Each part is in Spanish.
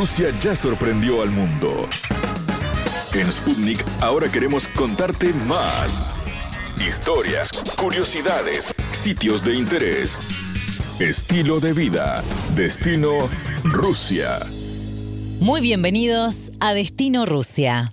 Rusia ya sorprendió al mundo. En Sputnik ahora queremos contarte más. Historias, curiosidades, sitios de interés, estilo de vida, destino Rusia. Muy bienvenidos a Destino Rusia.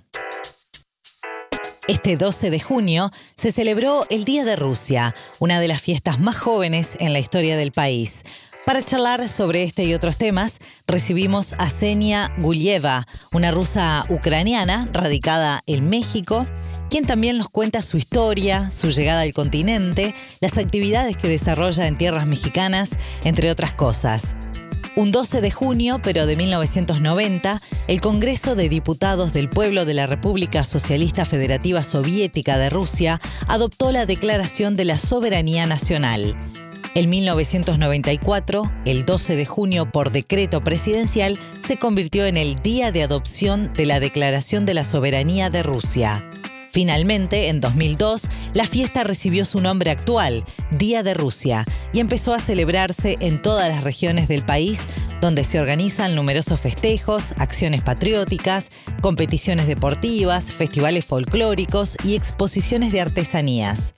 Este 12 de junio se celebró el Día de Rusia, una de las fiestas más jóvenes en la historia del país. Para charlar sobre este y otros temas, recibimos a Senia Gulieva, una rusa ucraniana radicada en México, quien también nos cuenta su historia, su llegada al continente, las actividades que desarrolla en tierras mexicanas, entre otras cosas. Un 12 de junio, pero de 1990, el Congreso de Diputados del Pueblo de la República Socialista Federativa Soviética de Rusia adoptó la Declaración de la Soberanía Nacional. En 1994, el 12 de junio, por decreto presidencial, se convirtió en el día de adopción de la Declaración de la Soberanía de Rusia. Finalmente, en 2002, la fiesta recibió su nombre actual, Día de Rusia, y empezó a celebrarse en todas las regiones del país, donde se organizan numerosos festejos, acciones patrióticas, competiciones deportivas, festivales folclóricos y exposiciones de artesanías.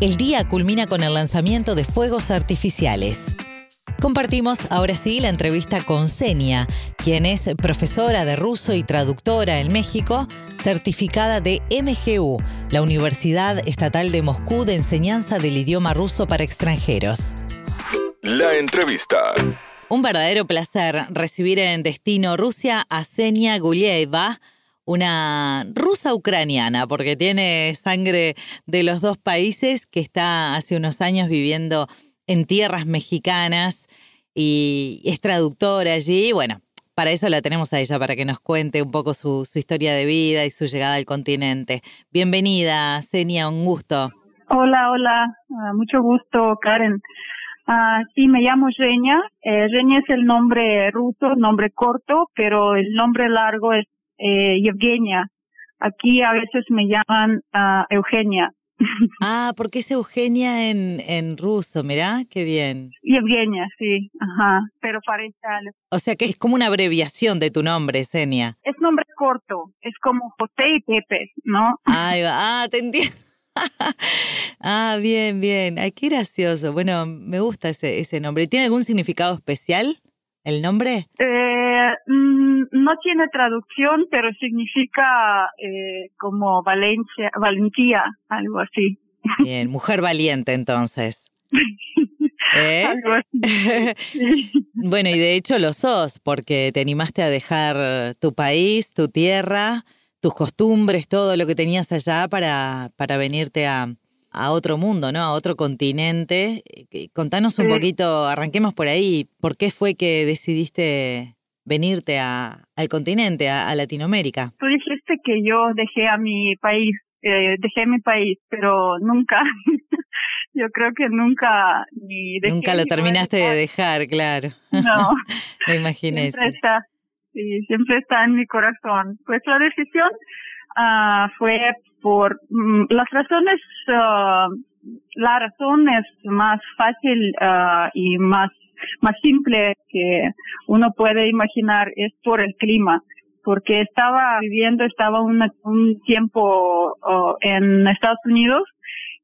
El día culmina con el lanzamiento de fuegos artificiales. Compartimos ahora sí la entrevista con Senia, quien es profesora de ruso y traductora en México, certificada de MGU, la Universidad Estatal de Moscú de Enseñanza del Idioma Ruso para Extranjeros. La entrevista. Un verdadero placer recibir en Destino Rusia a Senia Gulieva, una rusa ucraniana, porque tiene sangre de los dos países, que está hace unos años viviendo en tierras mexicanas y es traductora allí. Bueno, para eso la tenemos a ella, para que nos cuente un poco su, historia de vida y su llegada al continente. Bienvenida, Senia, un gusto. Hola, hola, ah, mucho gusto, Karen. Uh, sí, me llamo Renia. Eh, es el nombre ruso, nombre corto, pero el nombre largo es eh, Evgenia. Aquí a veces me llaman uh, Eugenia. Ah, porque es Eugenia en, en ruso, mirá, qué bien. Y Eugenia, sí, ajá, pero parece O sea que es como una abreviación de tu nombre, Senia. Es nombre corto, es como José y Pepe, ¿no? Ay, ah, te entiendo. ah, bien, bien. Ay, qué gracioso. Bueno, me gusta ese, ese nombre. ¿Tiene algún significado especial el nombre? Eh, mm, no tiene traducción, pero significa eh, como valencia, valentía, algo así. Bien, mujer valiente entonces. ¿Eh? bueno, y de hecho lo sos, porque te animaste a dejar tu país, tu tierra, tus costumbres, todo lo que tenías allá para, para venirte a, a otro mundo, ¿no? A otro continente. Eh, contanos un poquito, arranquemos por ahí, ¿por qué fue que decidiste venirte a, al continente, a, Latinoamérica? Tú dijiste que yo dejé a mi país, eh, dejé mi país, pero nunca, yo creo que nunca ni Nunca lo terminaste de dejar, claro. No. Me imaginé. Siempre está, sí, siempre está en mi corazón. Pues la decisión uh, fue por mm, las razones, uh, la razón es más fácil uh, y más, más simple que uno puede imaginar es por el clima porque estaba viviendo, estaba un tiempo en Estados Unidos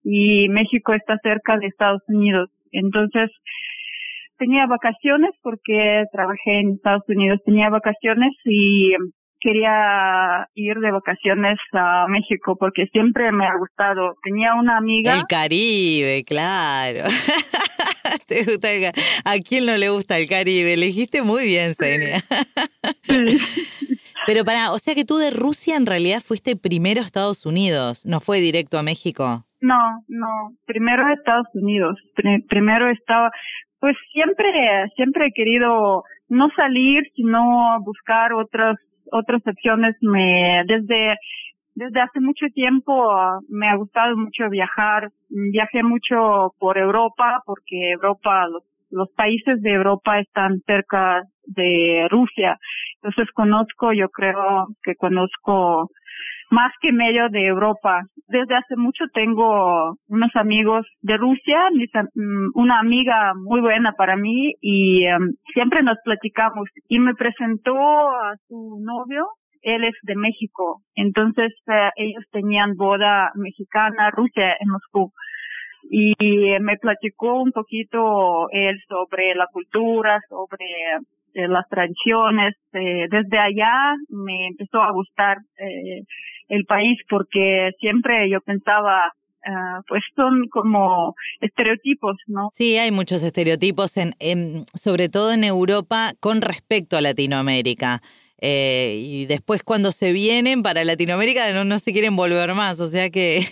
y México está cerca de Estados Unidos. Entonces, tenía vacaciones porque trabajé en Estados Unidos, tenía vacaciones y quería ir de vacaciones a México porque siempre me ha gustado. Tenía una amiga. El Caribe, claro. ¿A quién no le gusta el Caribe? Elegiste muy bien, Senia. Pero para, o sea que tú de Rusia en realidad fuiste primero a Estados Unidos, no fue directo a México. No, no, primero a Estados Unidos. primero estaba, pues siempre, siempre he querido no salir, sino buscar otras otras opciones me desde desde hace mucho tiempo me ha gustado mucho viajar. Viajé mucho por Europa porque Europa los, los países de Europa están cerca de Rusia. Entonces conozco, yo creo que conozco más que medio de Europa. Desde hace mucho tengo unos amigos de Rusia, mm, una amiga muy buena para mí y em, siempre nos platicamos y me presentó a su novio él es de México. Entonces eh, ellos tenían boda mexicana, Rusia, en Moscú. Y me platicó un poquito él sobre la cultura, sobre eh, las tradiciones. Eh, desde allá me empezó a gustar el país porque siempre yo pensaba ah, pues son como estereotipos, ¿no? Sí, hay muchos estereotipos, en, sobre todo en Europa, con respecto a Latinoamérica. Eh, y después cuando se vienen para Latinoamérica no, no se quieren volver más, o sea que,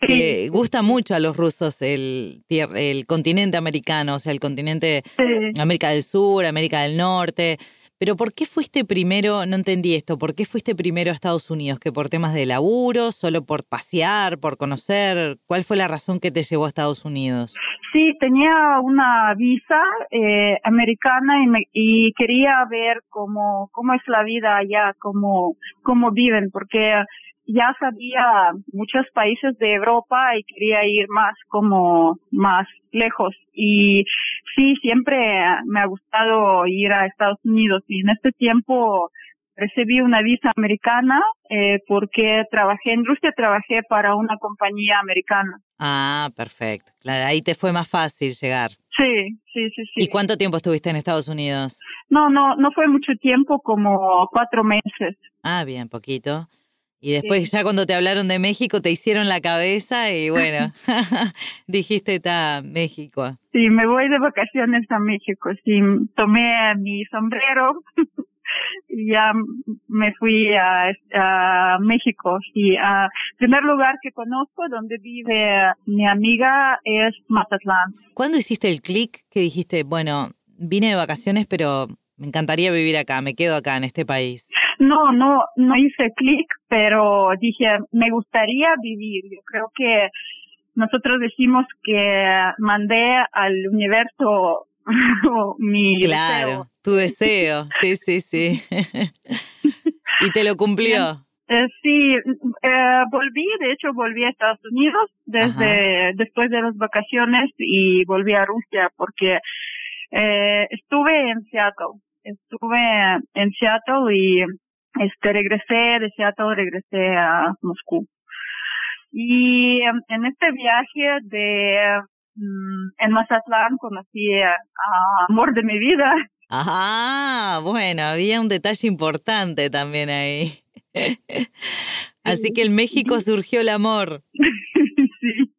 gusta mucho a los rusos el, el continente americano, o sea, el continente América del Sur, América del Norte. Pero ¿por qué fuiste primero, no entendí esto, ¿por qué fuiste primero a Estados Unidos? ¿Que por temas de laburo, solo por pasear, por conocer? ¿Cuál fue la razón que te llevó a Estados Unidos? Sí, tenía una visa eh, americana y, y quería ver cómo, cómo es la vida allá, cómo, cómo viven, porque ya sabía muchos países de Europa y quería ir más como más lejos. Y sí siempre me ha gustado ir a Estados Unidos. Y en este tiempo recibí una visa americana eh, porque trabajé en Rusia trabajé para una compañía americana. Ah perfecto. Claro ahí te fue más fácil llegar. Sí sí sí sí. Y cuánto tiempo estuviste en Estados Unidos no no no fue mucho tiempo como cuatro meses. Ah bien poquito y después ya cuando te hablaron de México te hicieron la cabeza y bueno, dijiste está México. Sí, me voy de vacaciones a México. Sí, tomé mi sombrero y ya me fui a, México. Sí, a primer lugar que conozco donde vive mi amiga es Mazatlán. ¿Cuándo hiciste el clic que dijiste, bueno, vine de vacaciones, pero me encantaría vivir acá, me quedo acá en este país? No, no, no hice clic, pero dije, me gustaría vivir. Yo creo que nosotros decimos que mandé al universo mi claro, tu deseo, sí, sí, sí. y te lo cumplió. Eh, sí, eh, volví, de hecho volví a Estados Unidos desde después de las vacaciones y volví a Rusia porque eh, estuve en Seattle, estuve en Seattle y este regresé de Seattle, regresé a Moscú. Y em, en este viaje de mm, en Mazatlán conocí a, amor de mi vida. Ajá, bueno, había un detalle importante también ahí. Así que en México surgió el amor. sí.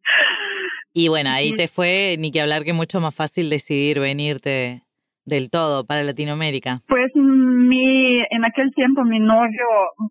Y bueno, ahí te fue, ni que hablar que mucho más fácil decidir venirte del todo para Latinoamérica. Pues en aquel tiempo mi novio,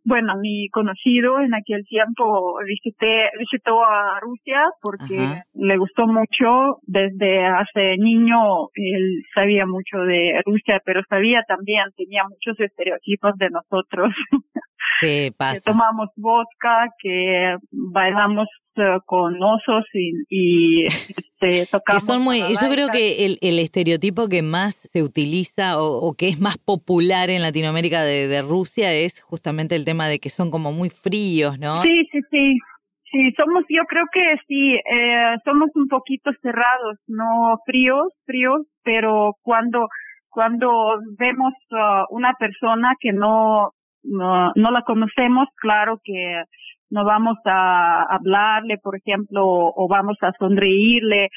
bueno, mi conocido en aquel tiempo visité, visitó a Rusia porque le gustó mucho. Desde hace niño él sabía mucho de Rusia, pero sabía también, tenía muchos estereotipos de nosotros. Sí, pasa. que tomamos vodka, que bailamos eh, con osos y, este, tocamos. Que son muy, yo creo que el, el, estereotipo que más se utiliza o, que es más popular en Latinoamérica de, Rusia es justamente el tema de que son como muy fríos, ¿no? Sí, sí, sí. Sí, somos, yo creo que sí, eh, somos un poquito cerrados, no fríos, fríos, pero cuando cuando vemos uh, una persona que no no, no la conocemos, claro que no vamos a hablarle, por ejemplo, o vamos a sonreírle,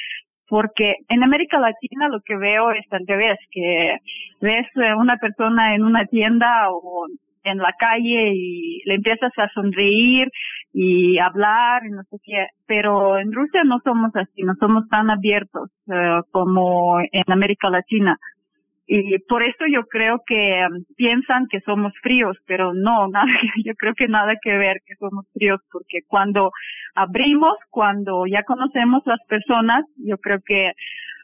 porque en América Latina lo que veo es al revés, que ves una persona en una tienda o en la calle y le empiezas a sonreír y hablar y no sé qué, pero en Rusia no somos así, no somos tan abiertos eh, como en América Latina. Y por eso yo creo que um, piensan que somos fríos, pero no, nada, yo creo que nada que ver que somos fríos, porque cuando abrimos, cuando ya conocemos las personas, yo creo que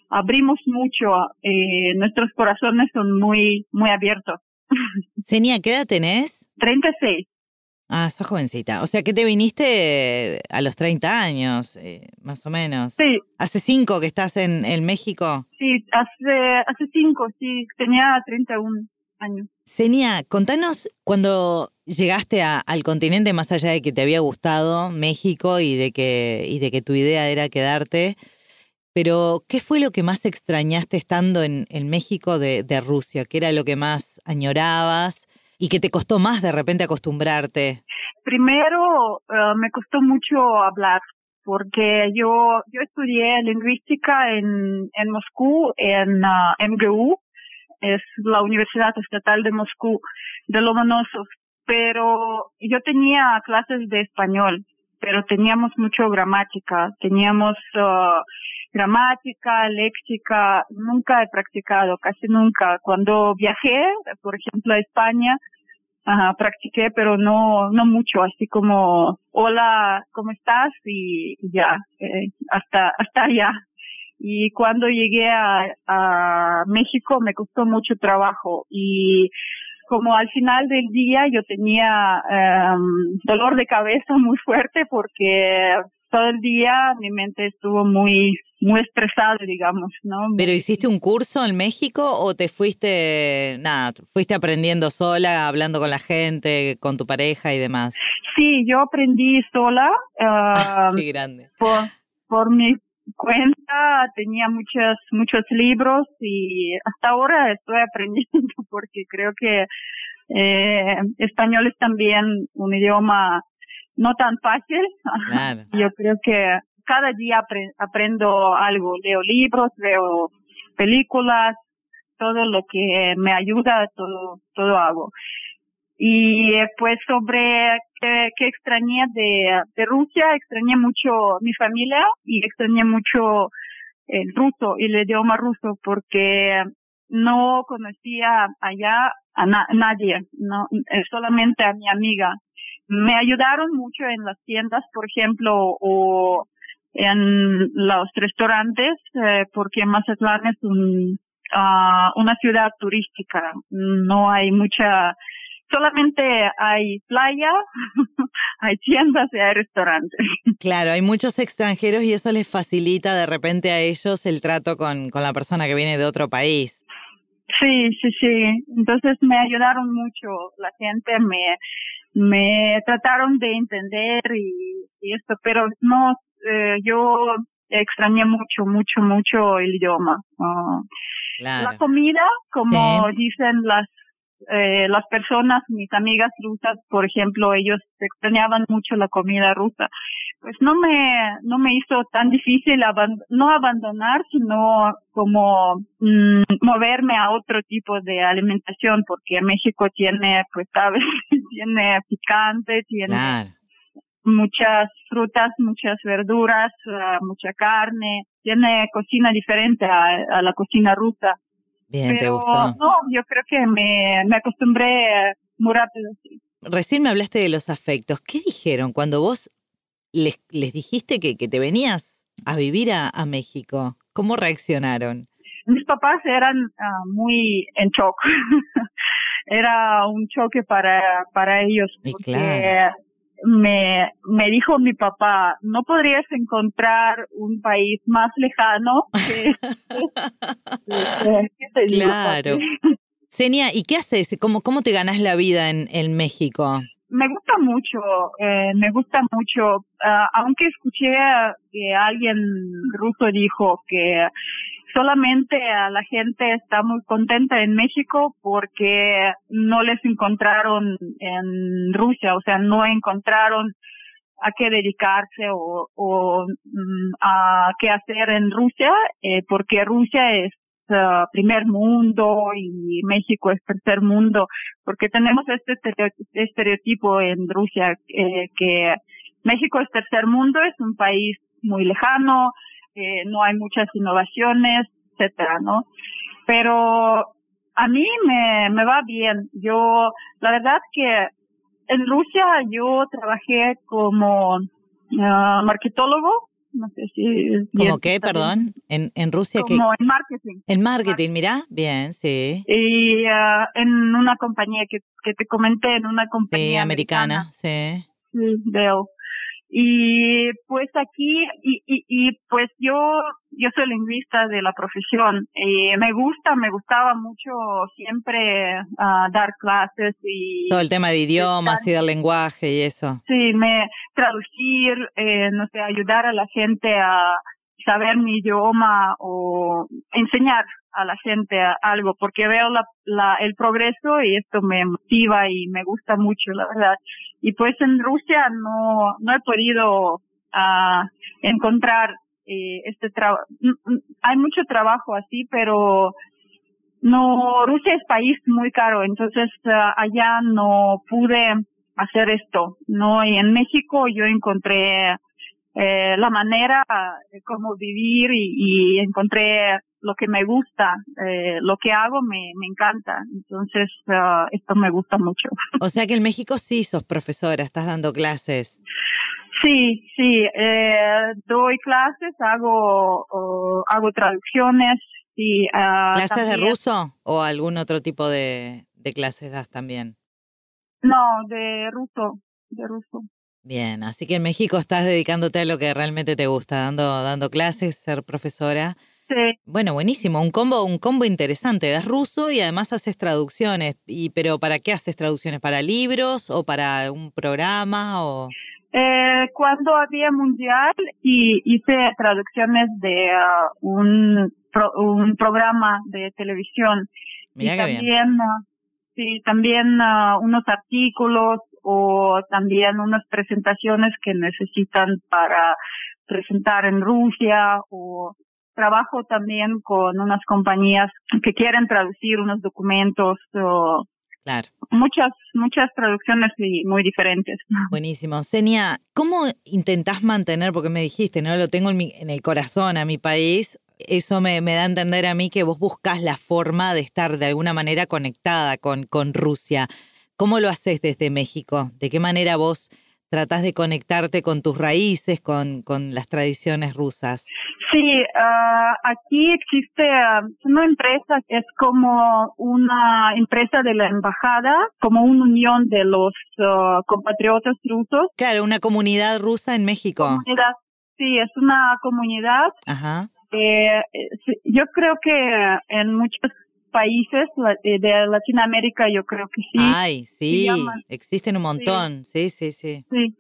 abrimos mucho, eh, nuestros corazones son muy, muy abiertos. Senia, ¿qué edad tenés? 36. Ah, sos jovencita. O sea que te viniste a los 30 años, eh, más o menos. Sí. ¿Hace cinco que estás en, México? Sí, hace, hace cinco, sí. Tenía 31 años. Senia, contanos cuando llegaste al continente, más allá de que te había gustado México y de que, y de que tu idea era quedarte, pero ¿qué fue lo que más extrañaste estando en, México de, Rusia? ¿Qué era lo que más añorabas y que te costó más de repente acostumbrarte? Primero, eh, me costó mucho hablar porque yo yo estudié lingüística en, en Moscú, en uh, MGU, es la Universidad Estatal de Moscú, de Lomonosov, pero yo tenía clases de español, pero teníamos mucho gramática, teníamos uh, gramática, léxica, nunca he practicado, casi nunca. Cuando viajé, por ejemplo, a España, practiqué, pero no, no mucho, así como, hola, ¿cómo estás? Y, ya, eh, hasta, hasta allá. Y cuando llegué a, a México me costó mucho trabajo y como al final del día yo tenía um, dolor de cabeza muy fuerte porque todo el día mi mente estuvo muy muy estresada, digamos, ¿no? ¿Pero hiciste un curso en México o te fuiste, nada, fuiste aprendiendo sola, hablando con la gente, con tu pareja y demás? Sí, yo aprendí sola. Uh, Qué grande. Por, por mi cuenta tenía muchos muchos libros y hasta ahora estoy aprendiendo porque creo que eh, español es también un idioma no tan fácil. Yo creo que cada día aprendo algo, leo libros, veo películas, todo lo que me ayuda, todo, todo hago. Y eh, pues sobre qué, qué extrañé de, Rusia, extrañé mucho mi familia y extrañé mucho el ruso y el idioma ruso porque no conocía allá a nadie, no, eh, solamente a mi amiga me ayudaron mucho en las tiendas, por ejemplo, o en los restaurantes, eh, porque Mazatlán es un, uh, una ciudad turística. No hay mucha, solamente hay playa, hay tiendas y hay restaurantes. Claro, hay muchos extranjeros y eso les facilita de repente a ellos el trato con, con la persona que viene de otro país. Sí, sí, sí. Entonces me ayudaron mucho. La gente me, me trataron de entender y, esto, pero no, eh, yo extrañé mucho, mucho, mucho el idioma. Ah, la comida, como dicen las eh, las personas, mis amigas rusas, por ejemplo, ellos extrañaban mucho la comida rusa. Pues no me, no me hizo tan difícil no abandonar, sino como mm, moverme a otro tipo de alimentación, porque México tiene, pues sabes, tiene picante, tiene muchas frutas, muchas verduras, ah, mucha carne, tiene cocina diferente a la cocina rusa. Bien, ¿te gustó? No, yo creo que me, me acostumbré muy rápido. Recién me hablaste de los afectos. ¿Qué dijeron cuando vos les, les dijiste que, que te venías a vivir a, a México? ¿Cómo reaccionaron? Mis papás eran ah, muy en shock. Era un choque para, para ellos. Porque me, me dijo mi papá, no podrías encontrar un país más lejano que... claro. Senia, ¿y qué haces? ¿Cómo, ¿Cómo te ganas la vida en, en México? Me gusta mucho, eh, me gusta mucho, ah, aunque escuché que alguien ruso dijo que solamente a la gente está muy contenta en México porque no les encontraron en Rusia, o sea, no encontraron a qué dedicarse o, o mm, a qué hacer en Rusia, eh, porque Rusia es uh, primer mundo y México es tercer mundo, porque tenemos este estereotipo en Rusia eh, que México es tercer mundo, es un país muy lejano, eh, no hay muchas innovaciones, etcétera, ¿no? Pero a mí me, me va bien. Yo, la verdad que en Rusia yo trabajé como uh, marketólogo, no sé si... ¿Cómo qué, perdón? ¿En, en Rusia Como en marketing. En marketing, mira, bien, sí. Y uh, en una compañía que, que te comenté, en una compañía sí, americana, sí. Sí, veo Y pues aquí, y, y, y pues yo, yo soy lingüista de la profesión. y me gusta, me gustaba mucho siempre ah, dar clases y... Todo el tema de idiomas y del lenguaje y eso. Sí, me traducir, eh, no sé, ayudar a la gente a saber mi idioma o enseñar a la gente algo porque veo la, la, el progreso y esto me motiva y me gusta mucho, la verdad. Y pues en Rusia no, no he podido uh, encontrar eh, este trabajo. Hay mucho trabajo así, pero no, Rusia es país muy caro, entonces uh, allá no pude hacer esto, ¿no? Y en México yo encontré eh, la manera de cómo vivir y, y encontré lo que me gusta, eh, lo que hago me, me encanta. Entonces, uh, esto me gusta mucho. O sea que en México sí sos profesora, estás dando clases. Sí, sí, eh, doy clases, hago, hago traducciones. Sí, uh, ¿Clases de ruso o algún otro tipo de, de clases das también? No, de ruso, de ruso. Bien, así que en México estás dedicándote a lo que realmente te gusta, dando, dando clases, ser profesora. Sí. Bueno, buenísimo, un combo, un combo interesante. Das ruso y además haces traducciones. Y, pero ¿para qué haces traducciones? ¿Para libros o para un programa o? Eh, cuando había mundial y hice traducciones de uh, un pro, un programa de televisión. Mira y qué también, bien. uh, sí, también uh, unos artículos o también unas presentaciones que necesitan para presentar en Rusia o trabajo también con unas compañías que quieren traducir unos documentos o Claro. muchas muchas traducciones y muy diferentes. Buenísimo. Senia, ¿cómo intentás mantener, porque me dijiste, no lo tengo en, mi, en el corazón a mi país, eso me, me, da a entender a mí que vos buscas la forma de estar de alguna manera conectada con, con Rusia. ¿Cómo lo haces desde México? ¿De qué manera vos tratás de conectarte con tus raíces, con, con las tradiciones rusas? Sí, uh, aquí existe uh, una empresa que es como una empresa de la embajada, como una unión de los uh, compatriotas rusos. Claro, una comunidad rusa en México. Comunidad, sí, es una comunidad. Ajá. Eh, yo creo que en muchos países de Latinoamérica yo creo que sí. Ay, sí, existen un montón, sí, sí, sí. Sí,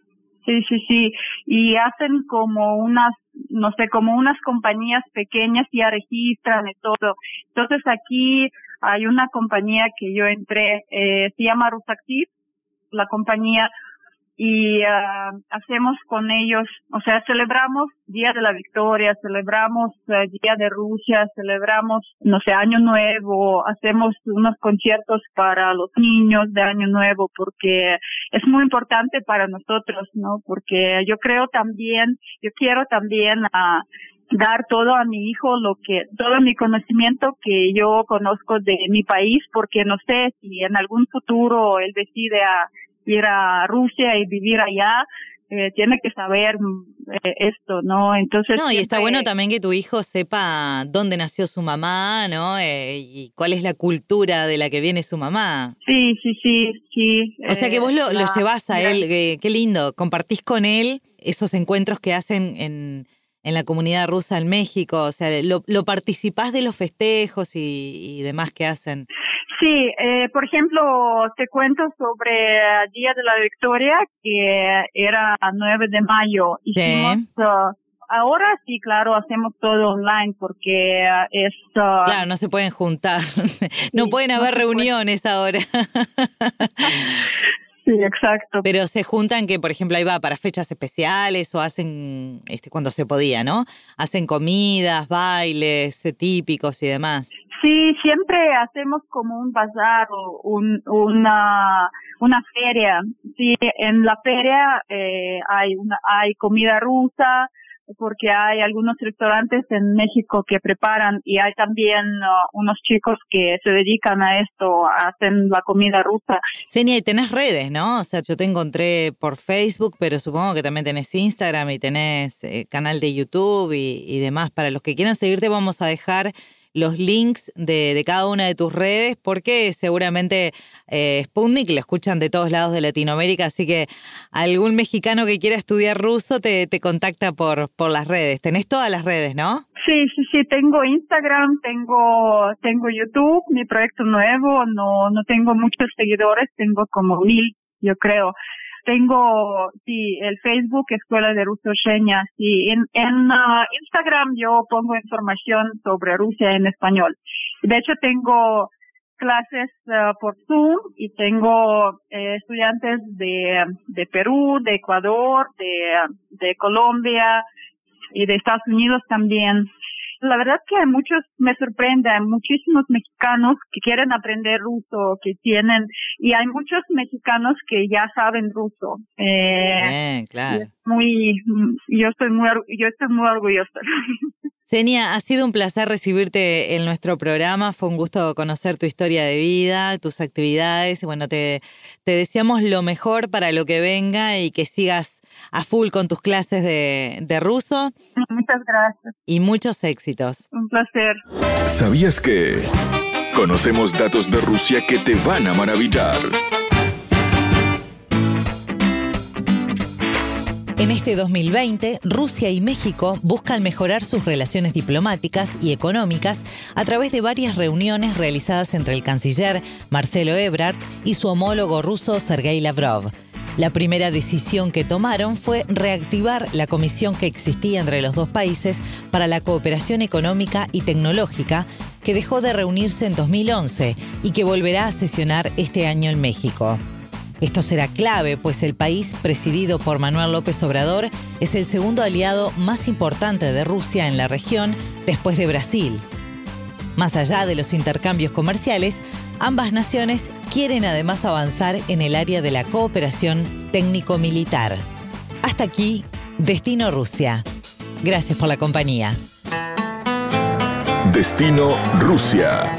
sí, sí, sí. Y hacen como unas, no sé, como unas compañías pequeñas ya registran y todo. Entonces aquí hay una compañía que yo entré, eh, se llama Rusactiv, la compañía y uh, hacemos con ellos, o sea, celebramos Día de la Victoria, celebramos uh, Día de Rusia, celebramos, no sé, Año Nuevo, hacemos unos conciertos para los niños de Año Nuevo porque es muy importante para nosotros, ¿no? Porque yo creo también, yo quiero también uh, dar todo a mi hijo lo que todo mi conocimiento que yo conozco de mi país porque no sé si en algún futuro él decide a ir a Rusia y vivir allá, eh, tiene que saber eh, esto, ¿no? Entonces. No, y está bueno también que tu hijo sepa dónde nació su mamá, ¿no? Eh, y cuál es la cultura de la que viene su mamá. Sí, sí, sí, sí. O sea que eh, vos lo, lo llevás a él, qué lindo, compartís con él esos encuentros que hacen en, en la comunidad rusa en México, o sea, lo, lo participás de los festejos y, y demás que hacen. Sí, eh, por ejemplo, te cuento sobre el Día de la Victoria, que era el 9 de mayo. Sí. Hicimos, uh, ahora sí, claro, hacemos todo online porque uh, es... uh, Claro, no se pueden juntar, no Sí, pueden no haber puede. reuniones ahora. Sí, exacto. Pero se juntan que, por ejemplo, ahí va para fechas especiales o hacen, este, cuando se podía, ¿no? Hacen comidas, bailes eh, típicos y demás. Sí, siempre hacemos como un bazar o un, una, una feria. Sí, en la feria eh, hay una, hay comida rusa porque hay algunos restaurantes en México que preparan y hay también uh, unos chicos que se dedican a esto, hacen la comida rusa. Senia, y tenés redes, ¿no? O sea, yo te encontré por Facebook, pero supongo que también tenés Instagram y tenés eh, canal de YouTube y, y demás. Para los que quieran seguirte, vamos a dejar los links de, cada una de tus redes, porque seguramente eh, Sputnik lo escuchan de todos lados de Latinoamérica, así que algún mexicano que quiera estudiar ruso te, te contacta por, por las redes. Tenés todas las redes, ¿no? Sí, sí, sí, tengo Instagram, tengo, tengo YouTube, mi proyecto nuevo, no, no tengo muchos seguidores, tengo como mil, yo creo. Tengo, sí, el Facebook, Escuela de Ruso Sheña, sí. En, en uh, Instagram yo pongo información sobre Rusia en español. De hecho, tengo clases uh, por Zoom y tengo eh, estudiantes de, de Perú, de Ecuador, de, de Colombia y de Estados Unidos también la verdad que muchos me sorprende, hay muchísimos mexicanos que quieren aprender ruso, que tienen, y hay muchos mexicanos que ya saben ruso. Eh, claro. Muy, yo estoy muy, yo estoy muy orgullosa. Senia, ha sido un placer recibirte en nuestro programa. Fue un gusto conocer tu historia de vida, tus actividades. Bueno, te, te deseamos lo mejor para lo que venga y que sigas a full con tus clases de, de ruso. Muchas gracias. Y muchos éxitos. Un placer. ¿Sabías que conocemos datos de Rusia que te van a maravillar? En este 2020, Rusia y México buscan mejorar sus relaciones diplomáticas y económicas a través de varias reuniones realizadas entre el canciller Marcelo Ebrard y su homólogo ruso Sergei Lavrov. La primera decisión que tomaron fue reactivar la comisión que existía entre los dos países para la cooperación económica y tecnológica, que dejó de reunirse en 2011 y que volverá a sesionar este año en México. Esto será clave, pues el país, presidido por Manuel López Obrador, es el segundo aliado más importante de Rusia en la región después de Brasil. Más allá de los intercambios comerciales, ambas naciones quieren además avanzar en el área de la cooperación técnico-militar. Hasta aquí, Destino Rusia. Gracias por la compañía. Destino Rusia.